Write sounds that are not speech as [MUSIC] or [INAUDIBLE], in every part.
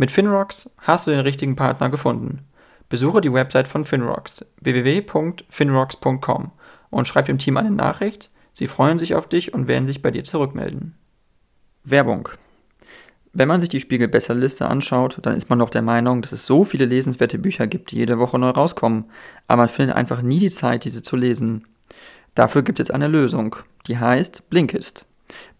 Mit Finrocks hast du den richtigen Partner gefunden. Besuche die Website von Finrocks www.finrocks.com und schreib dem Team eine Nachricht. Sie freuen sich auf dich und werden sich bei dir zurückmelden. Werbung. Wenn man sich die Spiegel Besserliste anschaut, dann ist man doch der Meinung, dass es so viele lesenswerte Bücher gibt, die jede Woche neu rauskommen, aber man findet einfach nie die Zeit, diese zu lesen. Dafür gibt es jetzt eine Lösung, die heißt Blinkist.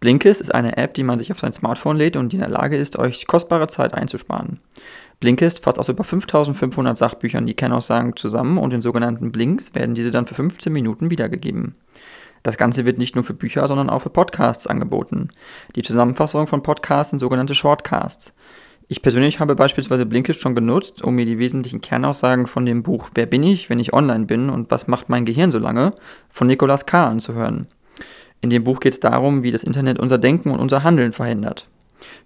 Blinkist ist eine App, die man sich auf sein Smartphone lädt und die in der Lage ist, euch kostbare Zeit einzusparen. Blinkist fasst aus über 5500 Sachbüchern die Kernaussagen zusammen und in sogenannten Blinks werden diese dann für 15 Minuten wiedergegeben. Das Ganze wird nicht nur für Bücher, sondern auch für Podcasts angeboten. Die Zusammenfassung von Podcasts sind sogenannte Shortcasts. Ich persönlich habe beispielsweise Blinkist schon genutzt, um mir die wesentlichen Kernaussagen von dem Buch Wer bin ich, wenn ich online bin und was macht mein Gehirn so lange von Nicolas K. anzuhören. In dem Buch geht es darum, wie das Internet unser Denken und unser Handeln verhindert.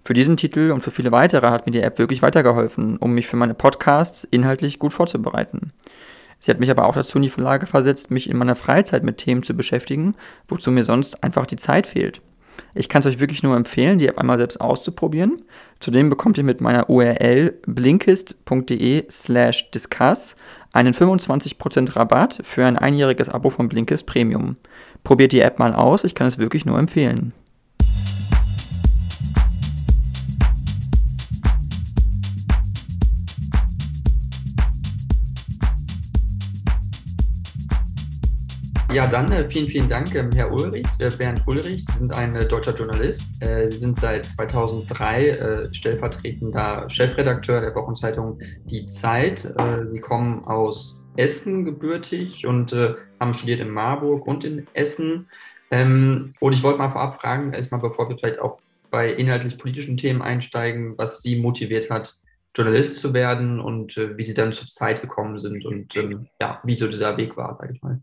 Für diesen Titel und für viele weitere hat mir die App wirklich weitergeholfen, um mich für meine Podcasts inhaltlich gut vorzubereiten. Sie hat mich aber auch dazu in die Verlage versetzt, mich in meiner Freizeit mit Themen zu beschäftigen, wozu mir sonst einfach die Zeit fehlt. Ich kann es euch wirklich nur empfehlen, die App einmal selbst auszuprobieren. Zudem bekommt ihr mit meiner URL blinkist.de slash discuss einen 25% Rabatt für ein einjähriges Abo von Blinkist Premium. Probiert die App mal aus, ich kann es wirklich nur empfehlen. Ja, dann äh, vielen, vielen Dank, ähm, Herr Ulrich, äh, Bernd Ulrich. Sie sind ein äh, deutscher Journalist. Äh, Sie sind seit 2003 äh, stellvertretender Chefredakteur der Wochenzeitung Die Zeit. Äh, Sie kommen aus Essen gebürtig und haben studiert in Marburg und in Essen. Ähm, und ich wollte mal vorab fragen, erstmal bevor wir vielleicht auch bei inhaltlich politischen Themen einsteigen, was Sie motiviert hat, Journalist zu werden und wie Sie dann zur Zeit gekommen sind und ähm, ja, wie so dieser Weg war, sage ich mal.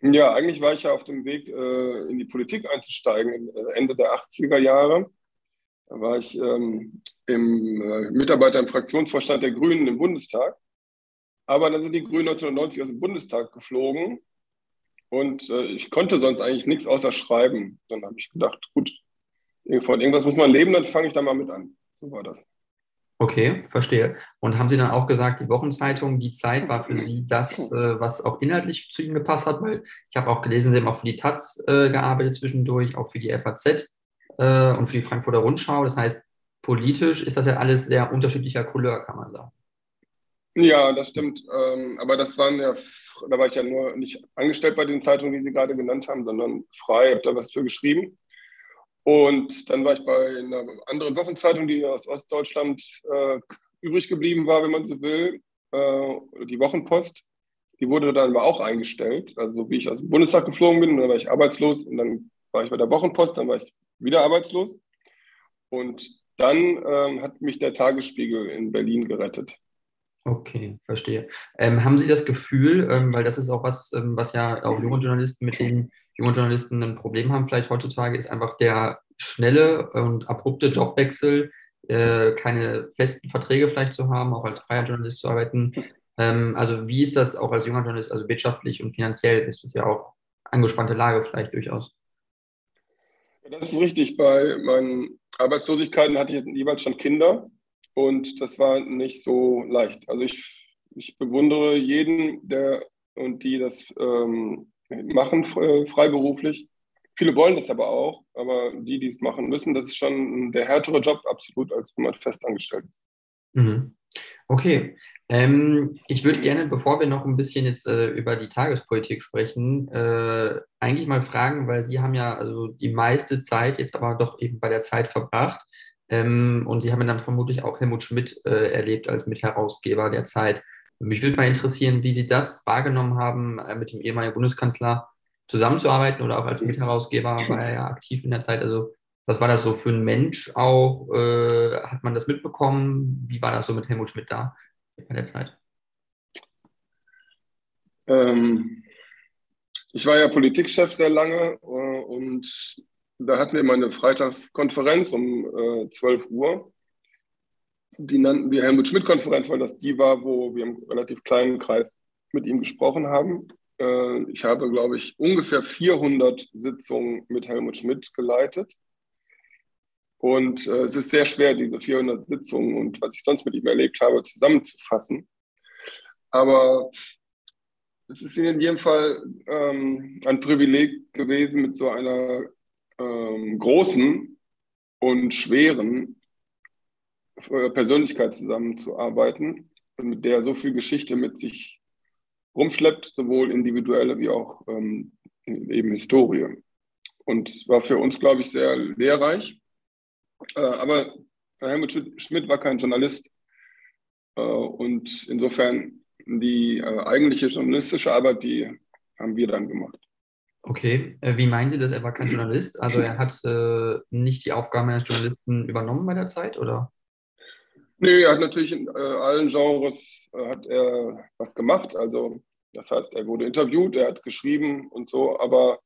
Ja, eigentlich war ich ja auf dem Weg, äh, in die Politik einzusteigen, äh, Ende der 80er Jahre. Da war ich ähm, im äh, Mitarbeiter im Fraktionsvorstand der Grünen im Bundestag. Aber dann sind die Grünen 1990 aus dem Bundestag geflogen und äh, ich konnte sonst eigentlich nichts außer schreiben. Dann habe ich gedacht, gut, von irgendwas muss man leben, dann fange ich da mal mit an. So war das. Okay, verstehe. Und haben Sie dann auch gesagt, die Wochenzeitung, die Zeit war für Sie das, [LAUGHS] äh, was auch inhaltlich zu Ihnen gepasst hat? Weil ich habe auch gelesen, Sie haben auch für die Taz äh, gearbeitet zwischendurch, auch für die FAZ äh, und für die Frankfurter Rundschau. Das heißt, politisch ist das ja alles sehr unterschiedlicher Couleur, kann man sagen. Ja, das stimmt. Ähm, aber das waren ja, da war ich ja nur nicht angestellt bei den Zeitungen, die Sie gerade genannt haben, sondern frei, habe da was für geschrieben. Und dann war ich bei einer anderen Wochenzeitung, die aus Ostdeutschland äh, übrig geblieben war, wenn man so will, äh, die Wochenpost. Die wurde dann aber auch eingestellt. Also wie ich aus dem Bundestag geflogen bin, dann war ich arbeitslos und dann war ich bei der Wochenpost, dann war ich wieder arbeitslos. Und dann ähm, hat mich der Tagesspiegel in Berlin gerettet. Okay, verstehe. Ähm, haben Sie das Gefühl, ähm, weil das ist auch was, ähm, was ja auch junge Journalisten mit denen junge Journalisten ein Problem haben, vielleicht heutzutage, ist einfach der schnelle und abrupte Jobwechsel, äh, keine festen Verträge vielleicht zu haben, auch als freier Journalist zu arbeiten. Ähm, also wie ist das auch als junger Journalist, also wirtschaftlich und finanziell ist das ja auch angespannte Lage vielleicht durchaus. Das ist richtig. Bei meinen Arbeitslosigkeiten hatte ich jeweils schon Kinder und das war nicht so leicht. Also ich, ich bewundere jeden, der und die das ähm, machen freiberuflich. Viele wollen das aber auch, aber die, die es machen müssen, das ist schon der härtere Job absolut, als wenn man festangestellt ist. Mhm. Okay. Ähm, ich würde gerne, bevor wir noch ein bisschen jetzt äh, über die Tagespolitik sprechen, äh, eigentlich mal fragen, weil Sie haben ja also die meiste Zeit jetzt aber doch eben bei der Zeit verbracht ähm, und Sie haben dann vermutlich auch Helmut Schmidt äh, erlebt als Mitherausgeber der Zeit. Mich würde mal interessieren, wie Sie das wahrgenommen haben, äh, mit dem ehemaligen Bundeskanzler zusammenzuarbeiten oder auch als Mitherausgeber war er ja aktiv in der Zeit. Also Was war das so für ein Mensch auch? Äh, hat man das mitbekommen? Wie war das so mit Helmut Schmidt da bei der Zeit? Ähm, ich war ja Politikchef sehr lange äh, und da hatten wir immer eine Freitagskonferenz um äh, 12 Uhr. Die nannten wir Helmut-Schmidt-Konferenz, weil das die war, wo wir im relativ kleinen Kreis mit ihm gesprochen haben. Äh, ich habe, glaube ich, ungefähr 400 Sitzungen mit Helmut Schmidt geleitet. Und äh, es ist sehr schwer, diese 400 Sitzungen und was ich sonst mit ihm erlebt habe, zusammenzufassen. Aber es ist in jedem Fall ähm, ein Privileg gewesen, mit so einer ähm, großen und schweren äh, Persönlichkeit zusammenzuarbeiten, mit der so viel Geschichte mit sich rumschleppt, sowohl individuelle wie auch ähm, eben Historie. Und es war für uns, glaube ich, sehr lehrreich. Äh, aber Helmut Schmidt war kein Journalist. Äh, und insofern die äh, eigentliche journalistische Arbeit, die haben wir dann gemacht. Okay, äh, wie meinen Sie das? Er war kein Journalist? Also er hat äh, nicht die Aufgabe eines Journalisten übernommen bei der Zeit, oder? Nee, er hat natürlich in äh, allen Genres äh, hat er was gemacht. Also das heißt, er wurde interviewt, er hat geschrieben und so, aber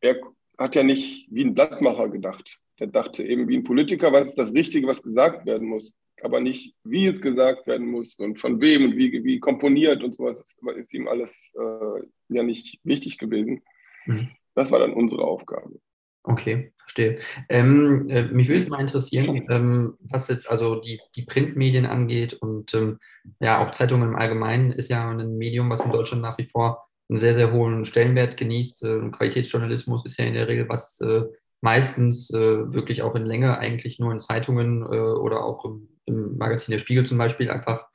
er hat ja nicht wie ein Blattmacher gedacht. Der dachte eben wie ein Politiker, was ist das Richtige, was gesagt werden muss, aber nicht, wie es gesagt werden muss und von wem und wie, wie komponiert und sowas. Das ist ihm alles äh, ja nicht wichtig gewesen. Mhm. Das war dann unsere Aufgabe. Okay, verstehe. Ähm, äh, mich würde es mal interessieren, ähm, was jetzt also die, die Printmedien angeht und ähm, ja, auch Zeitungen im Allgemeinen ist ja ein Medium, was in Deutschland nach wie vor einen sehr, sehr hohen Stellenwert genießt. Äh, Qualitätsjournalismus ist ja in der Regel was äh, meistens äh, wirklich auch in Länge eigentlich nur in Zeitungen äh, oder auch im, im, Magazin Der Spiegel zum Beispiel einfach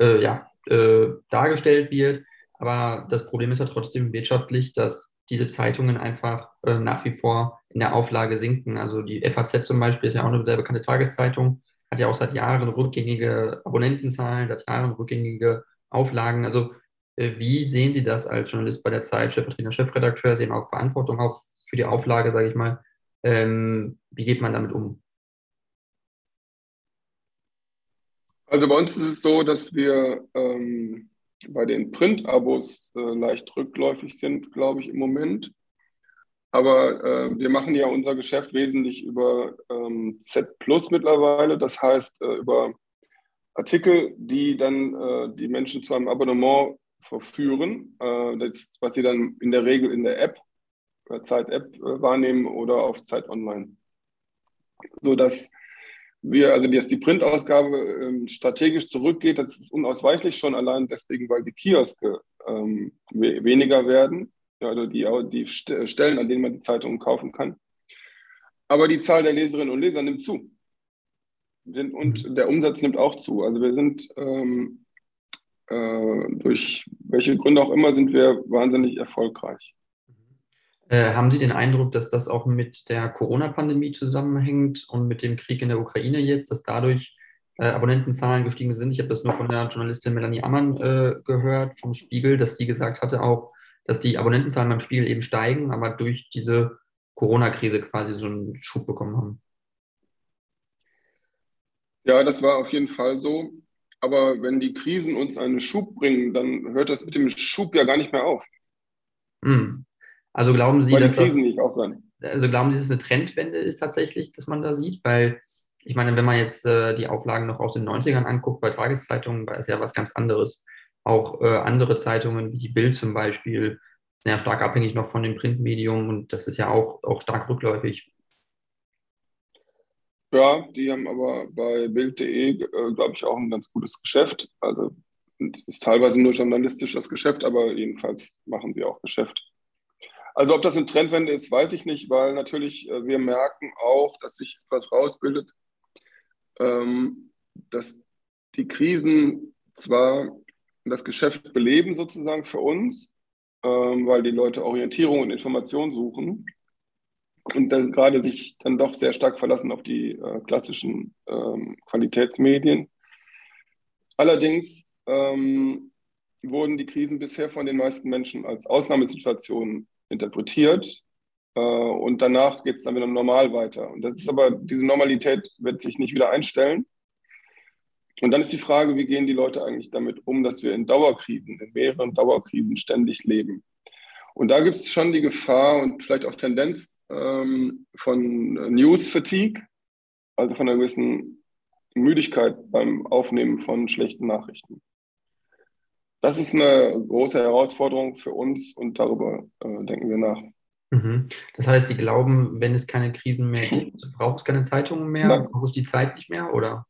äh, ja, dargestellt wird. Aber das Problem ist ja trotzdem wirtschaftlich, dass diese Zeitungen einfach äh, nach wie vor in der Auflage sinken. Also die FAZ zum Beispiel ist ja auch eine sehr bekannte Tageszeitung, hat ja auch seit Jahren rückgängige Abonnentenzahlen, seit Jahren rückgängige Auflagen. Also äh, wie sehen Sie das als Journalist bei der Zeit, Chefredakteur, Chefredakteur? Sie haben auch Verantwortung auch für die Auflage, sage ich mal. Ähm, wie geht man damit um? Also bei uns ist es so, dass wir ähm, bei den Print-Abos äh, leicht rückläufig sind, glaube ich, im Moment. Aber äh, wir machen ja unser Geschäft wesentlich über ähm, Z Plus mittlerweile, das heißt äh, über Artikel, die dann äh, die Menschen zu einem Abonnement verführen, äh, das, was sie dann in der Regel in der App, Zeit-App äh, wahrnehmen oder auf Zeit Online. So dass wir, also dass die Printausgabe ähm, strategisch zurückgeht, das ist unausweichlich schon allein deswegen, weil die Kioske ähm, we weniger werden, also die, die Stellen, an denen man die Zeitungen kaufen kann. Aber die Zahl der Leserinnen und Leser nimmt zu. Und mhm. der Umsatz nimmt auch zu. Also wir sind ähm, äh, durch welche Gründe auch immer sind wir wahnsinnig erfolgreich. Äh, haben Sie den Eindruck, dass das auch mit der Corona-Pandemie zusammenhängt und mit dem Krieg in der Ukraine jetzt, dass dadurch äh, Abonnentenzahlen gestiegen sind? Ich habe das nur von der Journalistin Melanie Ammann äh, gehört vom Spiegel, dass sie gesagt hatte auch, dass die Abonnentenzahlen beim Spiegel eben steigen, aber durch diese Corona-Krise quasi so einen Schub bekommen haben. Ja, das war auf jeden Fall so. Aber wenn die Krisen uns einen Schub bringen, dann hört das mit dem Schub ja gar nicht mehr auf. Hm. Also glauben Sie, dass das, also glauben Sie, dass es eine Trendwende ist tatsächlich, dass man da sieht? Weil ich meine, wenn man jetzt äh, die Auflagen noch aus den 90ern anguckt, bei Tageszeitungen, war es ja was ganz anderes. Auch äh, andere Zeitungen wie die Bild zum Beispiel sind ja stark abhängig noch von dem Printmedium und das ist ja auch, auch stark rückläufig. Ja, die haben aber bei Bild.de, äh, glaube ich, auch ein ganz gutes Geschäft. Also ist teilweise nur journalistisches Geschäft, aber jedenfalls machen sie auch Geschäft. Also ob das eine Trendwende ist, weiß ich nicht, weil natürlich äh, wir merken auch, dass sich etwas rausbildet, ähm, dass die Krisen zwar das Geschäft beleben sozusagen für uns, ähm, weil die Leute Orientierung und Information suchen und dann gerade sich dann doch sehr stark verlassen auf die äh, klassischen ähm, Qualitätsmedien. Allerdings wurden die Krisen bisher von den meisten Menschen als Ausnahmesituationen interpretiert. Äh, und danach geht es dann wieder normal weiter. Und das ist aber, diese Normalität wird sich nicht wieder einstellen. Und dann ist die Frage, wie gehen die Leute eigentlich damit um, dass wir in Dauerkrisen, in mehreren Dauerkrisen ständig leben. Und da gibt es schon die Gefahr und vielleicht auch Tendenz ähm, von News Fatigue, also von einer gewissen Müdigkeit beim Aufnehmen von schlechten Nachrichten. Das ist eine große Herausforderung für uns und darüber äh, denken wir nach. Mhm. Das heißt, Sie glauben, wenn es keine Krisen mehr gibt, braucht es keine Zeitungen mehr, Nein. braucht es die Zeit nicht mehr, oder?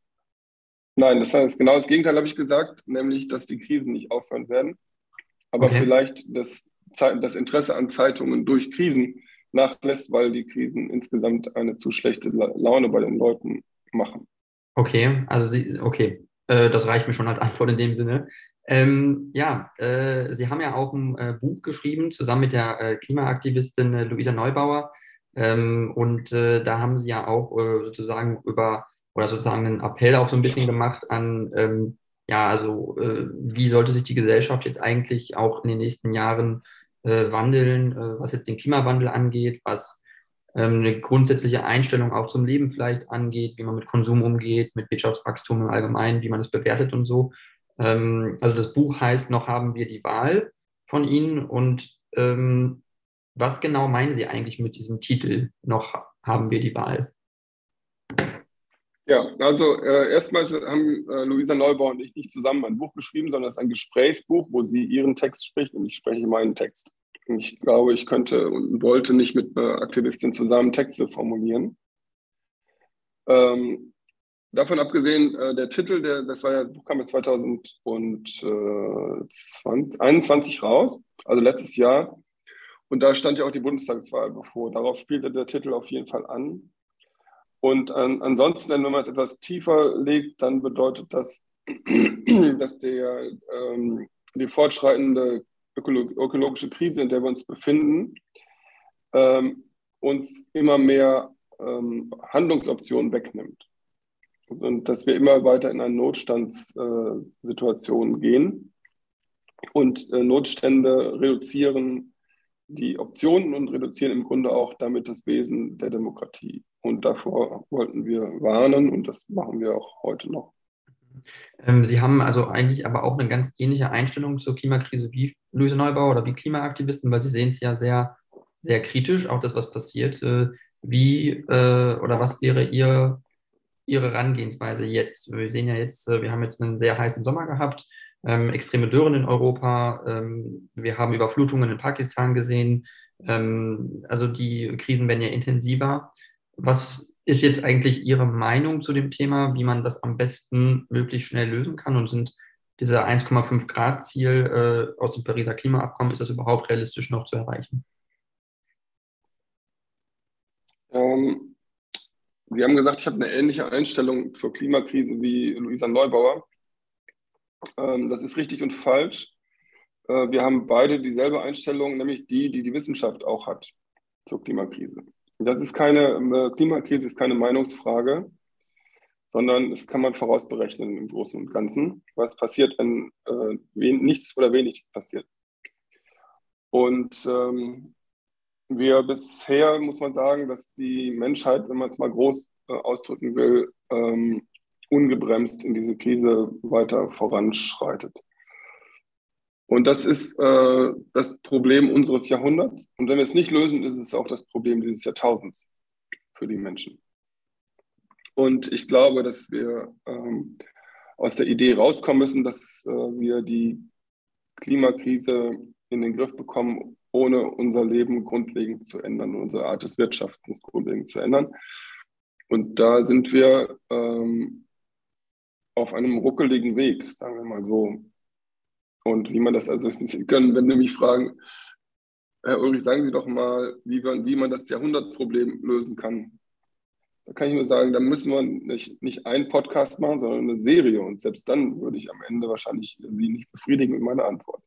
Nein, das heißt genau das Gegenteil habe ich gesagt, nämlich, dass die Krisen nicht aufhören werden, aber okay. vielleicht das, das Interesse an Zeitungen durch Krisen nachlässt, weil die Krisen insgesamt eine zu schlechte Laune bei den Leuten machen. Okay, also Sie, okay, äh, das reicht mir schon als Antwort in dem Sinne. Ähm, ja, äh, Sie haben ja auch ein äh, Buch geschrieben, zusammen mit der äh, Klimaaktivistin äh, Luisa Neubauer. Ähm, und äh, da haben Sie ja auch äh, sozusagen über, oder sozusagen einen Appell auch so ein bisschen gemacht an, ähm, ja, also wie sollte sich die Gesellschaft jetzt eigentlich auch in den nächsten Jahren wandeln, was jetzt den Klimawandel angeht, was ähm, eine grundsätzliche Einstellung auch zum Leben vielleicht angeht, wie man mit Konsum umgeht, mit Wirtschaftswachstum im Allgemeinen, wie man es bewertet und so. Ähm, also das Buch heißt Noch haben wir die Wahl von Ihnen. Und ähm, was genau meinen Sie eigentlich mit diesem Titel Noch haben wir die Wahl? Ja, also äh, erstmals haben äh, Luisa Neubauer und ich nicht zusammen ein Buch geschrieben, sondern es ist ein Gesprächsbuch, wo sie ihren Text spricht und ich spreche meinen Text. Ich glaube, ich könnte und wollte nicht mit einer Aktivistin zusammen Texte formulieren. Ähm, davon abgesehen, äh, der Titel, der, das war ja, das Buch kam ja 2021 raus, also letztes Jahr. Und da stand ja auch die Bundestagswahl bevor. Darauf spielte der Titel auf jeden Fall an. Und an, ansonsten, wenn man es etwas tiefer legt, dann bedeutet das, [CLEARS THROAT] dass der, ähm, die fortschreitende ökologische Krise, in der wir uns befinden, ähm, uns immer mehr ähm, Handlungsoptionen wegnimmt. Und dass wir immer weiter in eine Notstandssituation äh, gehen. Und äh, Notstände reduzieren die Optionen und reduzieren im Grunde auch damit das Wesen der Demokratie. Und davor wollten wir warnen und das machen wir auch heute noch. Ähm, Sie haben also eigentlich aber auch eine ganz ähnliche Einstellung zur Klimakrise wie Luise Neubauer oder wie Klimaaktivisten, weil Sie sehen es ja sehr, sehr kritisch, auch das, was passiert. Äh, wie äh, oder was wäre Ihr Ihre Herangehensweise jetzt? Wir sehen ja jetzt, äh, wir haben jetzt einen sehr heißen Sommer gehabt, ähm, extreme Dürren in Europa, ähm, wir haben Überflutungen in Pakistan gesehen. Ähm, also die Krisen werden ja intensiver. Was ist jetzt eigentlich Ihre Meinung zu dem Thema, wie man das am besten möglichst schnell lösen kann? Und sind dieser 1,5 Grad Ziel äh, aus dem Pariser Klimaabkommen, ist das überhaupt realistisch noch zu erreichen? Ähm, Sie haben gesagt, ich habe eine ähnliche Einstellung zur Klimakrise wie Luisa Neubauer. Ähm, das ist richtig und falsch. Äh, wir haben beide dieselbe Einstellung, nämlich die, die die Wissenschaft auch hat zur Klimakrise. Das ist keine, äh, Klimakrise ist keine Meinungsfrage, sondern es kann man vorausberechnen im Großen und Ganzen, was passiert, wenn äh, nichts oder wenig passiert. Und ähm, wir bisher, muss man sagen, dass die Menschheit, wenn man es mal groß äh, ausdrücken will, ähm, ungebremst in diese Krise weiter voranschreitet. Und das ist äh, das Problem unseres Jahrhunderts. Und wenn wir es nicht lösen, ist es auch das Problem dieses Jahrtausends für die Menschen. Und ich glaube, dass wir ähm, aus der Idee rauskommen müssen, dass äh, wir die Klimakrise in den Griff bekommen, ohne unser Leben grundlegend zu ändern, unsere Art des Wirtschaftens grundlegend zu ändern. Und da sind wir ähm, auf einem ruckeligen Weg, sagen wir mal so. Und wie man das, also [LAUGHS] Sie können, wenn Sie mich fragen, Herr Ulrich, sagen Sie doch mal, wie man, wie man das Jahrhundertproblem lösen kann. Da kann ich nur sagen, da müssen wir nicht, nicht einen Podcast machen, sondern eine Serie. Und selbst dann würde ich am Ende wahrscheinlich Sie nicht befriedigen mit meiner Antwort.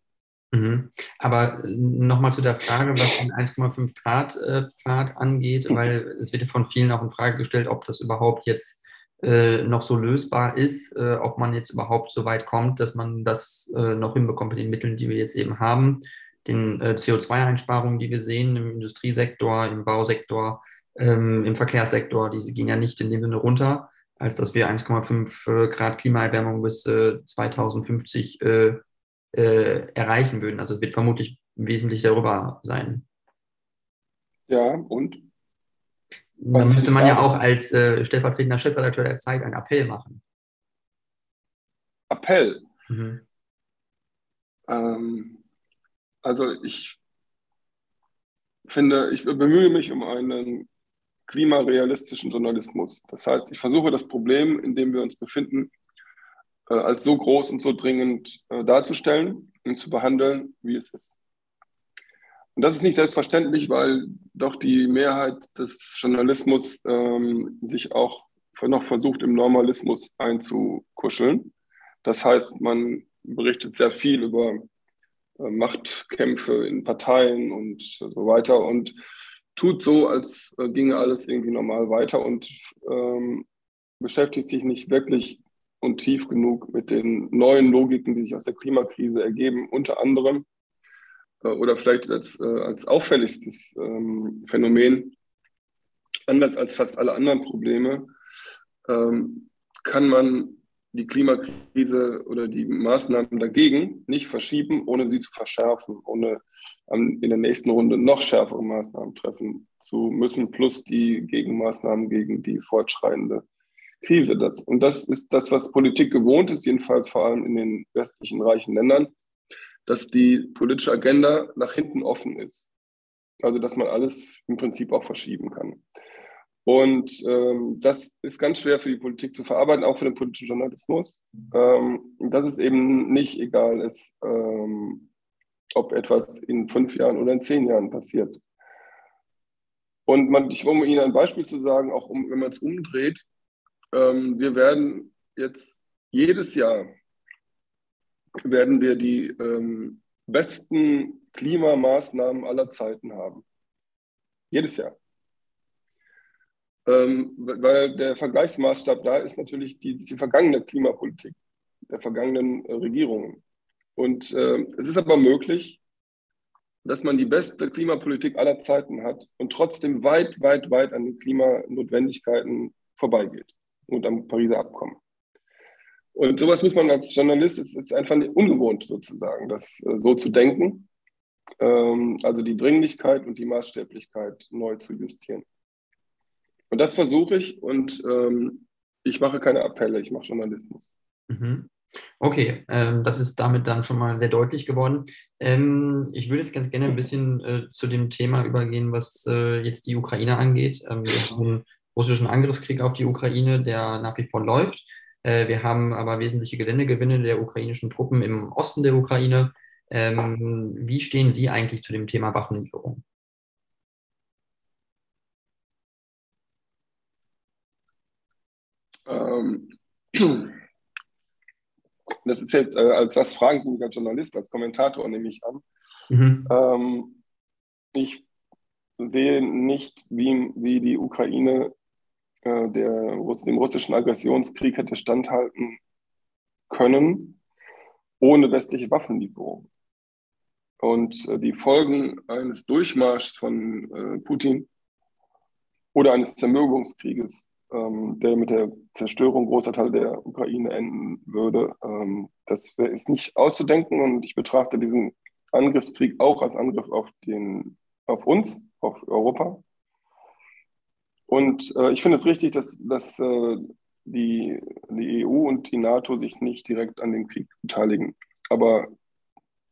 Mhm. Aber äh, nochmal zu der Frage, was den 1,5 Grad äh, Pfad angeht, weil es wird ja von vielen auch in Frage gestellt, ob das überhaupt jetzt äh, noch so lösbar ist, äh, ob man jetzt überhaupt so weit kommt, dass man das äh, noch hinbekommt mit den Mitteln, die wir jetzt eben haben. den äh, CO2-Einsparungen, die wir sehen im Industriesektor, im Bausektor, ähm, im Verkehrssektor, diese gehen ja nicht in dem Sinne runter, als dass wir 1,5 äh, Grad Klimaerwärmung bis äh, 2050 äh, äh, erreichen würden. Also es wird vermutlich wesentlich darüber sein. Ja, und? Dann müsste man ja auch als äh, stellvertretender Chefredakteur der Zeit einen Appell machen. Appell? Mhm. Ähm, also ich finde, ich bemühe mich um einen klimarealistischen Journalismus. Das heißt, ich versuche das Problem, in dem wir uns befinden, äh, als so groß und so dringend äh, darzustellen und zu behandeln, wie es ist. Und das ist nicht selbstverständlich, weil doch die Mehrheit des Journalismus ähm, sich auch noch versucht, im Normalismus einzukuscheln. Das heißt, man berichtet sehr viel über äh, Machtkämpfe in Parteien und so weiter und tut so, als äh, ginge alles irgendwie normal weiter und ähm, beschäftigt sich nicht wirklich und tief genug mit den neuen Logiken, die sich aus der Klimakrise ergeben, unter anderem äh, oder vielleicht als, äh, als auffälligstes ähm, Phänomen, anders als fast alle anderen Probleme, ähm, kann man die Klimakrise oder die Maßnahmen dagegen nicht verschieben, ohne sie zu verschärfen, ohne in der nächsten Runde noch schärfere Maßnahmen treffen zu müssen, plus die Gegenmaßnahmen gegen die fortschreitende Krise. Das, und das ist das, was Politik gewohnt ist, jedenfalls vor allem in den westlichen reichen Ländern, dass die politische Agenda nach hinten offen ist. Also dass man alles im Prinzip auch verschieben kann. Und ähm, das ist ganz schwer für die Politik zu verarbeiten, auch für den politischen Journalismus. Ähm, dass es eben nicht egal ist, ähm, ob etwas in fünf Jahren oder in zehn Jahren passiert. Und man, ich, um Ihnen ein Beispiel zu sagen, auch um, wenn man es umdreht, ähm, wir werden jetzt jedes Jahr werden wir die ähm, besten Klimamaßnahmen aller Zeiten haben. Jedes Jahr. Ähm, weil der Vergleichsmaßstab da ist natürlich die, die vergangene Klimapolitik der vergangenen äh, Regierungen. Und äh, es ist aber möglich, dass man die beste Klimapolitik aller Zeiten hat und trotzdem weit, weit, weit an den Klimanotwendigkeiten vorbeigeht und am Pariser Abkommen. Und sowas muss man als Journalist, es ist einfach ungewohnt sozusagen, das äh, so zu denken. Ähm, also die Dringlichkeit und die Maßstäblichkeit neu zu justieren. Und das versuche ich und ähm, ich mache keine Appelle, ich mache Journalismus. Mhm. Okay, ähm, das ist damit dann schon mal sehr deutlich geworden. Ich würde jetzt ganz gerne ein bisschen äh, zu dem Thema übergehen, was äh, jetzt die Ukraine angeht. Wir haben russischen Angriffskrieg auf die Ukraine, der nach wie vor läuft. Äh, wir haben aber wesentliche Geländegewinne der ukrainischen Truppen im Osten der Ukraine. Ähm, wie stehen Sie eigentlich zu dem Thema Waffenlieferung? Ähm, das ist jetzt, äh, als was fragen Sie mich als Journalist, als Kommentator nehme ich an. Mhm. Ähm, ich sehe nicht, wie, wie die Ukraine äh, der, dem russischen Aggressionskrieg hätte standhalten können, ohne westliche Waffenlieferung. Und äh, die Folgen eines Durchmarschs von äh, Putin oder eines Zermürbungskrieges ähm, der mit der Zerstörung großer Teile der Ukraine enden würde. Ähm, das ist nicht auszudenken und ich betrachte diesen Angriffskrieg auch als Angriff auf, den, auf uns, auf Europa. Und äh, ich finde es richtig, dass, dass äh, die, die EU und die NATO sich nicht direkt an dem Krieg beteiligen. Aber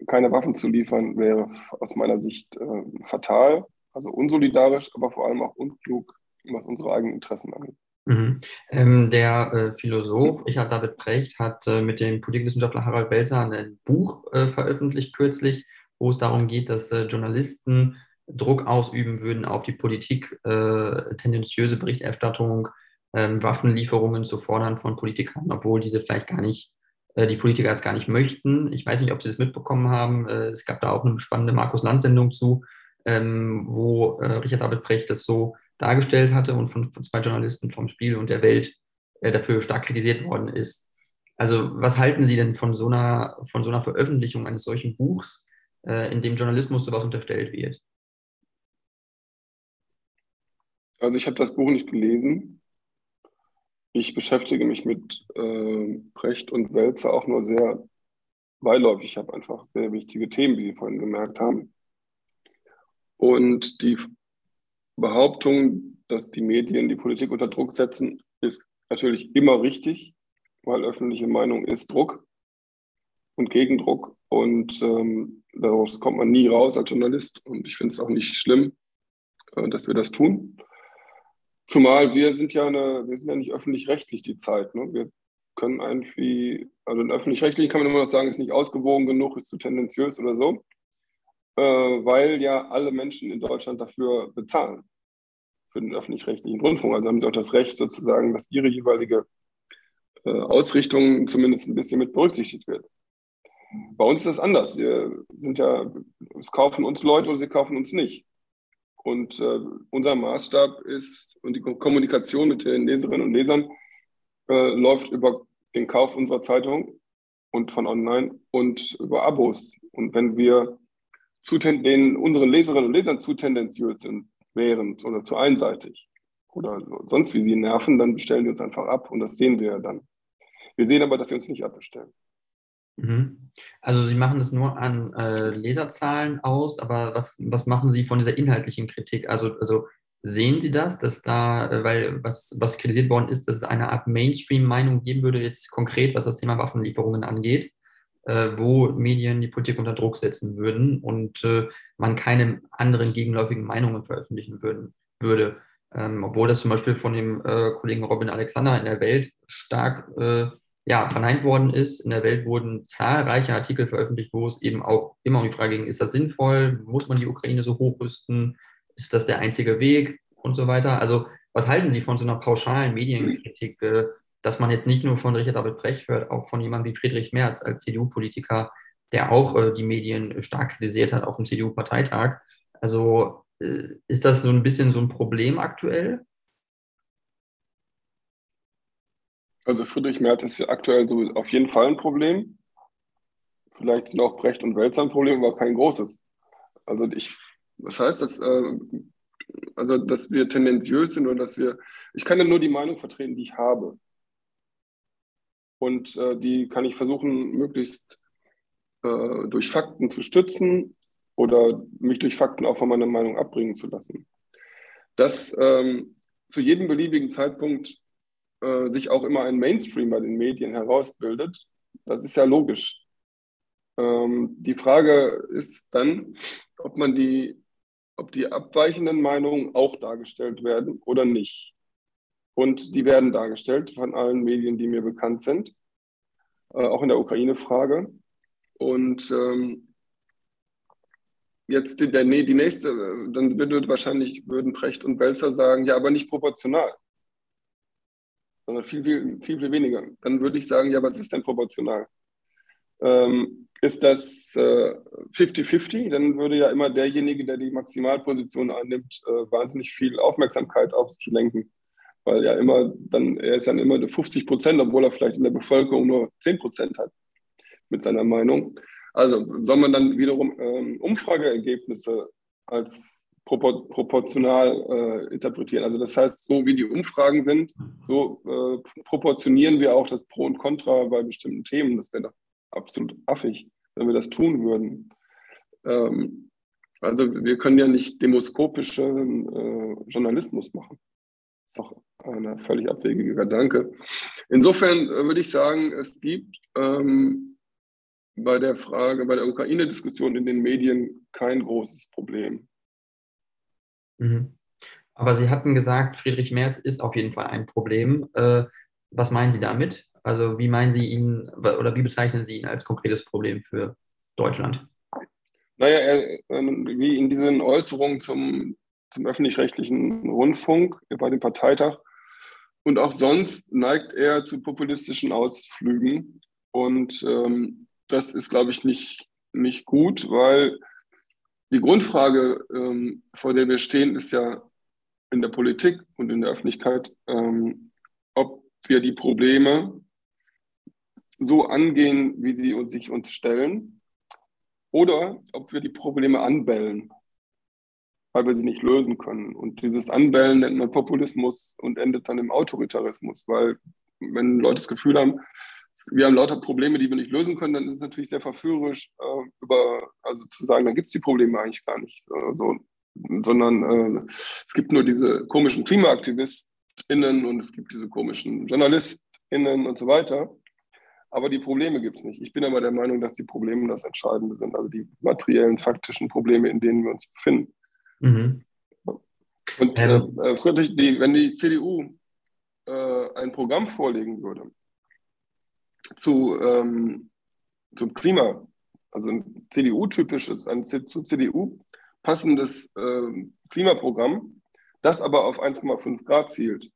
keine Waffen zu liefern wäre aus meiner Sicht äh, fatal, also unsolidarisch, aber vor allem auch unklug, was unsere eigenen Interessen angeht. Mhm. Ähm, der äh, Philosoph Richard David Precht hat äh, mit dem Politikwissenschaftler Harald Belzer ein Buch äh, veröffentlicht kürzlich, wo es darum geht, dass äh, Journalisten Druck ausüben würden auf die Politik, äh, tendenziöse Berichterstattung, ähm, Waffenlieferungen zu fordern von Politikern, obwohl diese vielleicht gar nicht, äh, die Politiker es gar nicht möchten. Ich weiß nicht, ob Sie das mitbekommen haben. es gab da auch eine spannende Markus-Land-Sendung zu, ähm, wo Richard David Precht das so dargestellt hatte und von, von zwei Journalisten vom Spiel und der Welt äh, dafür stark kritisiert worden ist. Also was halten Sie denn von so einer, von so einer Veröffentlichung eines solchen Buchs? äh, in dem Journalismus sowas unterstellt wird? Also ich habe das Buch nicht gelesen. Ich beschäftige mich mit äh, Brecht und Wälzer auch nur sehr beiläufig. Ich habe einfach sehr wichtige Themen, wie Sie vorhin gemerkt haben. Und die Behauptung, dass die Medien die Politik unter Druck setzen, ist natürlich immer richtig, weil öffentliche Meinung ist Druck und Gegendruck. Und ähm, daraus kommt man nie raus als Journalist. Und ich finde es auch nicht schlimm, äh, dass wir das tun. Zumal wir sind ja eine, wir sind ja nicht öffentlich-rechtlich die Zeit. Ne? Wir können irgendwie, also in öffentlich-rechtlich kann man immer noch sagen, ist nicht ausgewogen genug, ist zu tendenziös oder so, äh, weil ja alle Menschen in Deutschland dafür bezahlen, für den öffentlich-rechtlichen Rundfunk. Also haben sie auch das Recht sozusagen, dass ihre jeweilige äh, Ausrichtung zumindest ein bisschen mit berücksichtigt wird. Bei uns ist das anders. Wir sind ja, es kaufen uns Leute oder sie kaufen uns nicht. Und äh, unser Maßstab ist, und die Kommunikation mit den Leserinnen und Lesern äh, läuft über den Kauf unserer Zeitung und von online und über Abos. Und wenn wir zu den, unseren Leserinnen und Lesern zu tendenziös sind, wären oder zu einseitig oder sonst wie sie nerven, dann bestellen wir uns einfach ab und das sehen wir ja dann. Wir sehen aber, dass sie uns nicht abbestellen. Mhm. Also Sie machen das nur an äh, Leserzahlen aus, aber was, was machen Sie von dieser inhaltlichen Kritik? Also, also sehen Sie das, dass da, äh, weil was, was kritisiert worden ist, dass es eine Art Mainstream-Meinung geben würde, jetzt konkret, was das Thema Waffenlieferungen angeht, äh, wo Medien die Politik unter Druck setzen würden und äh, man keine anderen gegenläufigen Meinungen veröffentlichen würden, würde. Ähm, obwohl das zum Beispiel von dem äh, Kollegen Robin Alexander in der Welt stark ja, verneint worden ist. In der Welt wurden zahlreiche Artikel veröffentlicht, wo es eben auch immer um die Frage ging, ist das sinnvoll? Muss man die Ukraine so hochrüsten? Ist das der einzige Weg? Und so weiter. Also, was halten Sie von so einer pauschalen Medienkritik, äh, dass man jetzt nicht nur von Richard David Brecht hört, auch von jemandem wie Friedrich Merz als CDU-Politiker, der auch äh, die Medien stark kritisiert hat auf dem CDU-Parteitag? Also, äh, ist das so ein bisschen so ein Problem aktuell? Also Friedrich Merz ist aktuell so auf jeden Fall ein Problem. Vielleicht sind auch Brecht und Wälzer ein Problem, aber kein großes. Also ich, was heißt das? Äh, also, dass wir tendenziös sind oder dass wir, ich kann ja nur die Meinung vertreten, die ich habe. Und äh, die kann ich versuchen, möglichst äh, durch Fakten zu stützen oder mich durch Fakten auch von meiner Meinung abbringen zu lassen. Dass ähm, zu jedem beliebigen Zeitpunkt äh, sich auch immer ein Mainstream bei den Medien herausbildet. Das ist ja logisch. Ähm, die Frage ist dann, ob man die, ob die abweichenden Meinungen auch dargestellt werden oder nicht. Und die werden dargestellt von allen Medien, die mir bekannt sind, äh, auch in der Ukraine-Frage. Und ähm, jetzt die, der, die nächste, dann würde wahrscheinlich würden Precht und Welzer sagen, ja, aber nicht proportional sondern viel, viel, viel, viel weniger. Dann würde ich sagen, ja, was ist denn proportional? Ähm, ist das 50-50? Äh, dann würde ja immer derjenige, der die Maximalposition annimmt, äh, wahnsinnig viel Aufmerksamkeit auf sich lenken. Weil ja immer, dann, er ist dann immer 50 Prozent, obwohl er vielleicht in der Bevölkerung nur 10 Prozent hat mit seiner Meinung. Also soll man dann wiederum ähm, Umfrageergebnisse als propor proportional äh, interpretieren. Also das heißt, so wie die Umfragen sind, so äh, proportionieren wir auch das Pro und Contra bei bestimmten Themen. Das wäre doch absolut affig, wenn wir das tun würden. Ähm, also wir können ja nicht demoskopischen äh, Journalismus machen. Das ist doch ein völlig abwegiger Gedanke. Insofern äh, würde ich sagen, es gibt ähm, bei der Frage, bei der Ukraine-Diskussion in den Medien kein großes Problem. Mhm. Aber Sie hatten gesagt, Friedrich Merz ist auf jeden Fall ein Problem. Äh, was meinen Sie damit? Also wie meinen Sie ihn oder wie bezeichnen Sie ihn als konkretes Problem für Deutschland? Naja, er, ähm, wie in diesen Äußerungen zum, zum öffentlich-rechtlichen Rundfunk bei dem Parteitag und auch sonst neigt er zu populistischen Ausflügen. Und ähm, das ist, glaube ich, nicht, nicht gut, weil die Grundfrage, ähm, vor der wir stehen, ist ja in der Politik und in der Öffentlichkeit, ähm, ob wir die Probleme so angehen, wie sie uns, sich uns stellen, oder ob wir die Probleme anbellen, weil wir sie nicht lösen können. Und dieses Anbellen nennt man Populismus und endet dann im Autoritarismus, weil wenn Leute das Gefühl haben, wir haben lauter Probleme, die wir nicht lösen können, dann ist es natürlich sehr verführerisch, äh, über, also zu sagen, dann gibt es die Probleme eigentlich gar nicht. Äh, so, sondern äh, es gibt nur diese komischen KlimaaktivistInnen und es gibt diese komischen JournalistInnen und so weiter. Aber die Probleme gibt es nicht. Ich bin aber der Meinung, dass die Probleme das Entscheidende sind, also die materiellen, faktischen Probleme, in denen wir uns befinden. Mhm. Und ähm. äh, Friedrich, die, wenn die CDU äh, ein Programm vorlegen würde zu, ähm, zum Klima, also ein CDU-typisches, ein zu CDU passendes äh, Klimaprogramm, das aber auf 1,5 Grad zielt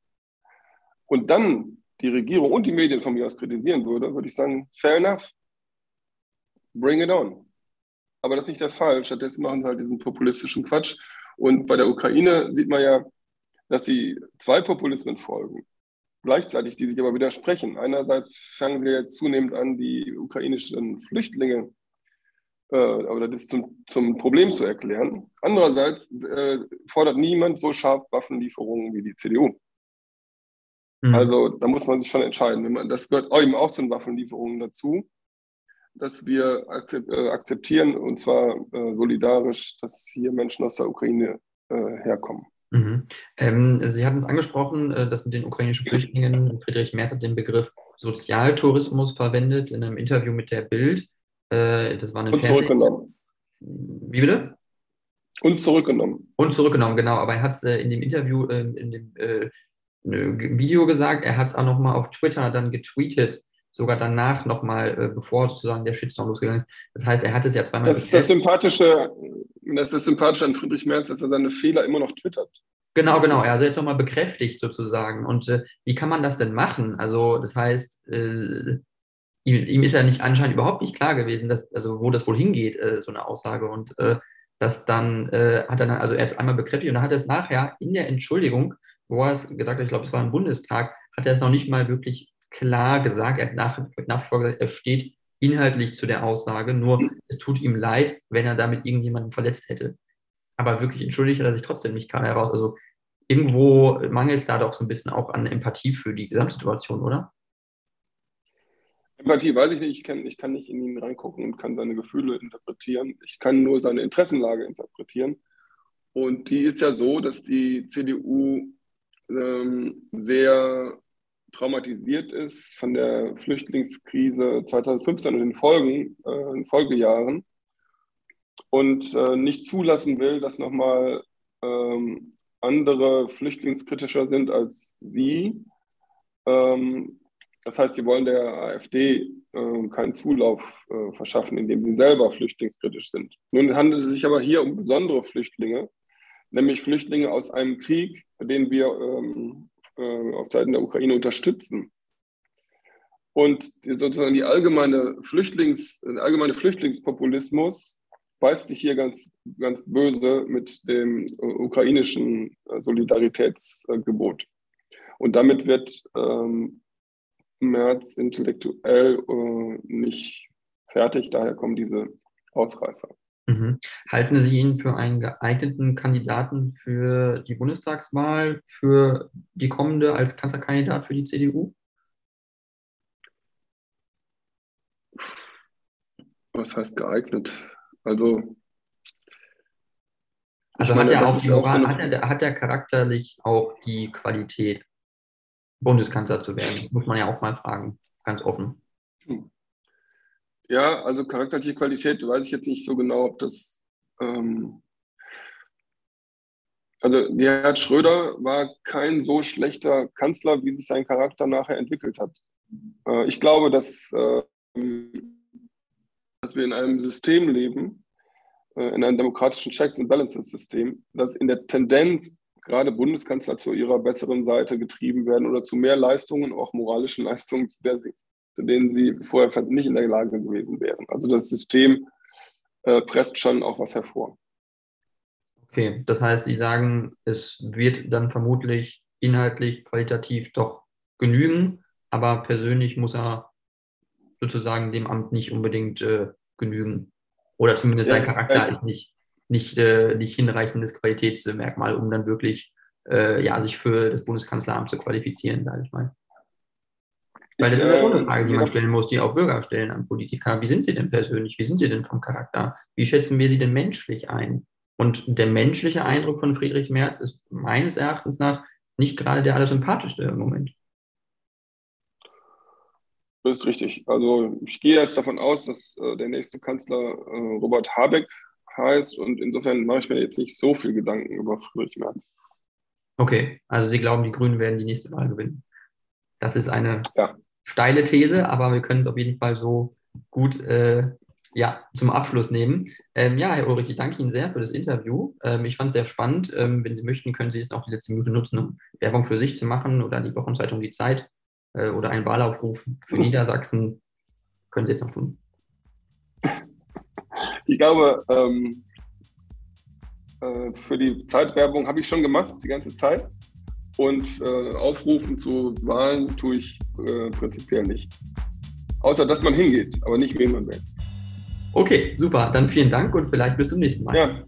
und dann die Regierung und die Medien von mir aus kritisieren würde, würde ich sagen, fair enough, bring it on. Aber das ist nicht der Fall. Stattdessen machen sie halt diesen populistischen Quatsch. Und bei der Ukraine sieht man ja, dass sie zwei Populismen folgen, gleichzeitig, die sich aber widersprechen. Einerseits fangen sie jetzt zunehmend an, die ukrainischen Flüchtlinge äh, oder das zum, zum Problem zu erklären. Andererseits äh, fordert niemand so scharf Waffenlieferungen wie die CDU. Mhm. Also da muss man sich schon entscheiden. Man, das gehört eben auch zu den Waffenlieferungen dazu, dass wir äh, akzeptieren, und zwar äh, solidarisch, dass hier Menschen aus der Ukraine äh, herkommen. Mhm. Ähm, Sie hatten es angesprochen, äh, dass mit den ukrainischen Flüchtlingen, Friedrich Merz hat den Begriff Sozialtourismus verwendet in einem Interview mit der Bild. Äh, das war eine Und zurückgenommen. Wie bitte? Und zurückgenommen. Und zurückgenommen, genau. Aber er hat es in dem Interview, in dem Video gesagt, er hat es auch nochmal auf Twitter dann getweetet, sogar danach nochmal, äh, bevor sozusagen der Shitstorm losgegangen ist. Das heißt, er hat es ja zweimal. Das ist das Sympathische, das ist das Sympathische an Friedrich Merz, dass er seine Fehler immer noch twittert. Genau, genau. Also jetzt nochmal bekräftigt sozusagen. Und äh, wie kann man das denn machen? Also das heißt, äh, ihm, ihm, ist ja nicht anscheinend überhaupt nicht klar gewesen, dass, also wo das wohl hingeht, äh, so eine Aussage. Und äh, das dann äh, hat er dann, also er hat es einmal bekräftigt und dann hat er es nachher in der Entschuldigung wo er es gesagt hat, ich glaube, es war im Bundestag, hat er es noch nicht mal wirklich klar gesagt. Er hat nach, nach vor gesagt, er steht inhaltlich zu der Aussage, nur es tut ihm leid, wenn er damit irgendjemanden verletzt hätte. Aber wirklich entschuldigt hat er sich trotzdem nicht klar heraus. Also irgendwo mangelt es da doch so ein bisschen auch an Empathie für die Gesamtsituation, oder? Empathie weiß ich nicht, ich kann, ich kann nicht in ihn reingucken und kann seine Gefühle interpretieren. Ich kann nur seine Interessenlage interpretieren. Und die ist ja so, dass die CDU ähm, sehr traumatisiert ist von der Flüchtlingskrise 2015 und den Folgen, äh, in Folgejahren und äh, nicht zulassen will, dass nochmal ähm, andere flüchtlingskritischer sind als sie. Ähm, das heißt, sie wollen der AfD äh, keinen Zulauf äh, verschaffen, indem sie selber flüchtlingskritisch sind. Nun handelt es sich aber hier um besondere Flüchtlinge, nämlich Flüchtlinge aus einem Krieg, den wir ähm, äh, auf Seiten der Ukraine unterstützen. Und sozusagen die allgemeine Flüchtlings, der allgemeine Flüchtlingspopulismus beißt sich hier ganz, ganz böse mit dem ukrainischen äh, Solidaritätsgebot. Und damit wird ähm, März intellektuell äh, nicht fertig, daher kommen diese Ausreißer. Mhm. Halten Sie ihn für einen geeigneten Kandidaten für die Bundestagswahl, für die kommende als Kanzlerkandidat für die CDU? Was heißt geeignet? Also, also hat er auch die Moral, auch so hat, er, hat er charakterlich auch die Qualität, Bundeskanzler zu werden? Muss man ja auch mal fragen, ganz offen. Hm. Ja, also charakterliche Qualität weiß ich jetzt nicht so genau, ob das. Ähm also Gerhard Schröder war kein so schlechter Kanzler, wie sich sein Charakter nachher entwickelt hat. Äh, ich glaube, dass, äh, dass wir in einem System leben, äh, in einem demokratischen Checks and Balances System, dass in der Tendenz gerade Bundeskanzler zu ihrer besseren Seite getrieben werden oder zu mehr Leistungen, auch moralischen Leistungen, zu der sie zu denen sie vorher nicht in der Lage gewesen wären. Also das System äh, presst schon auch was hervor. Okay, das heißt, Sie sagen, es wird dann vermutlich inhaltlich, qualitativ doch genügen, aber persönlich muss er sozusagen dem Amt nicht unbedingt äh, genügen. Oder zumindest ja, sein Charakter echt. ist nicht, nicht, äh, nicht hinreichendes Qualitätsmerkmal, um dann wirklich äh, ja, sich für das Bundeskanzleramt zu qualifizieren, sage ich mal. Weil das ist ja schon eine Frage, die man stellen muss, die auch Bürger stellen an Politiker. Wie sind sie denn persönlich? Wie sind sie denn vom Charakter? Wie schätzen wir sie denn menschlich ein? Und der menschliche Eindruck von Friedrich Merz ist meines Erachtens nach nicht gerade der allersympathischste im Moment. Das ist richtig. Also ich gehe jetzt davon aus, dass äh, der nächste Kanzler äh, Robert Habeck heißt und insofern mache ich mir jetzt nicht so viel Gedanken über Friedrich Merz. Okay, also Sie glauben, die Grünen werden die nächste Wahl gewinnen. Das ist eine ja. Steile These, aber wir können es auf jeden Fall so gut äh, ja, zum Abschluss nehmen. Ähm, ja, Herr Ulrich, ich danke Ihnen sehr für das Interview. Ähm, ich fand es sehr spannend. Ähm, wenn Sie möchten, können Sie jetzt noch die letzte Minute nutzen, um Werbung für sich zu machen oder die Wochenzeitung Die Zeit äh, oder einen Wahlaufruf für. [LAUGHS] Niedersachsen. Können Sie jetzt noch tun. Ich glaube, ähm, äh, für die Zeitwerbung habe ich schon gemacht, die ganze Zeit. Und äh, aufrufen zu Wahlen tue ich äh, prinzipiell nicht. Außer, dass man hingeht, aber nicht, wen man will. Okay, super. Dann vielen Dank und vielleicht bis zum nächsten Mal. Ja,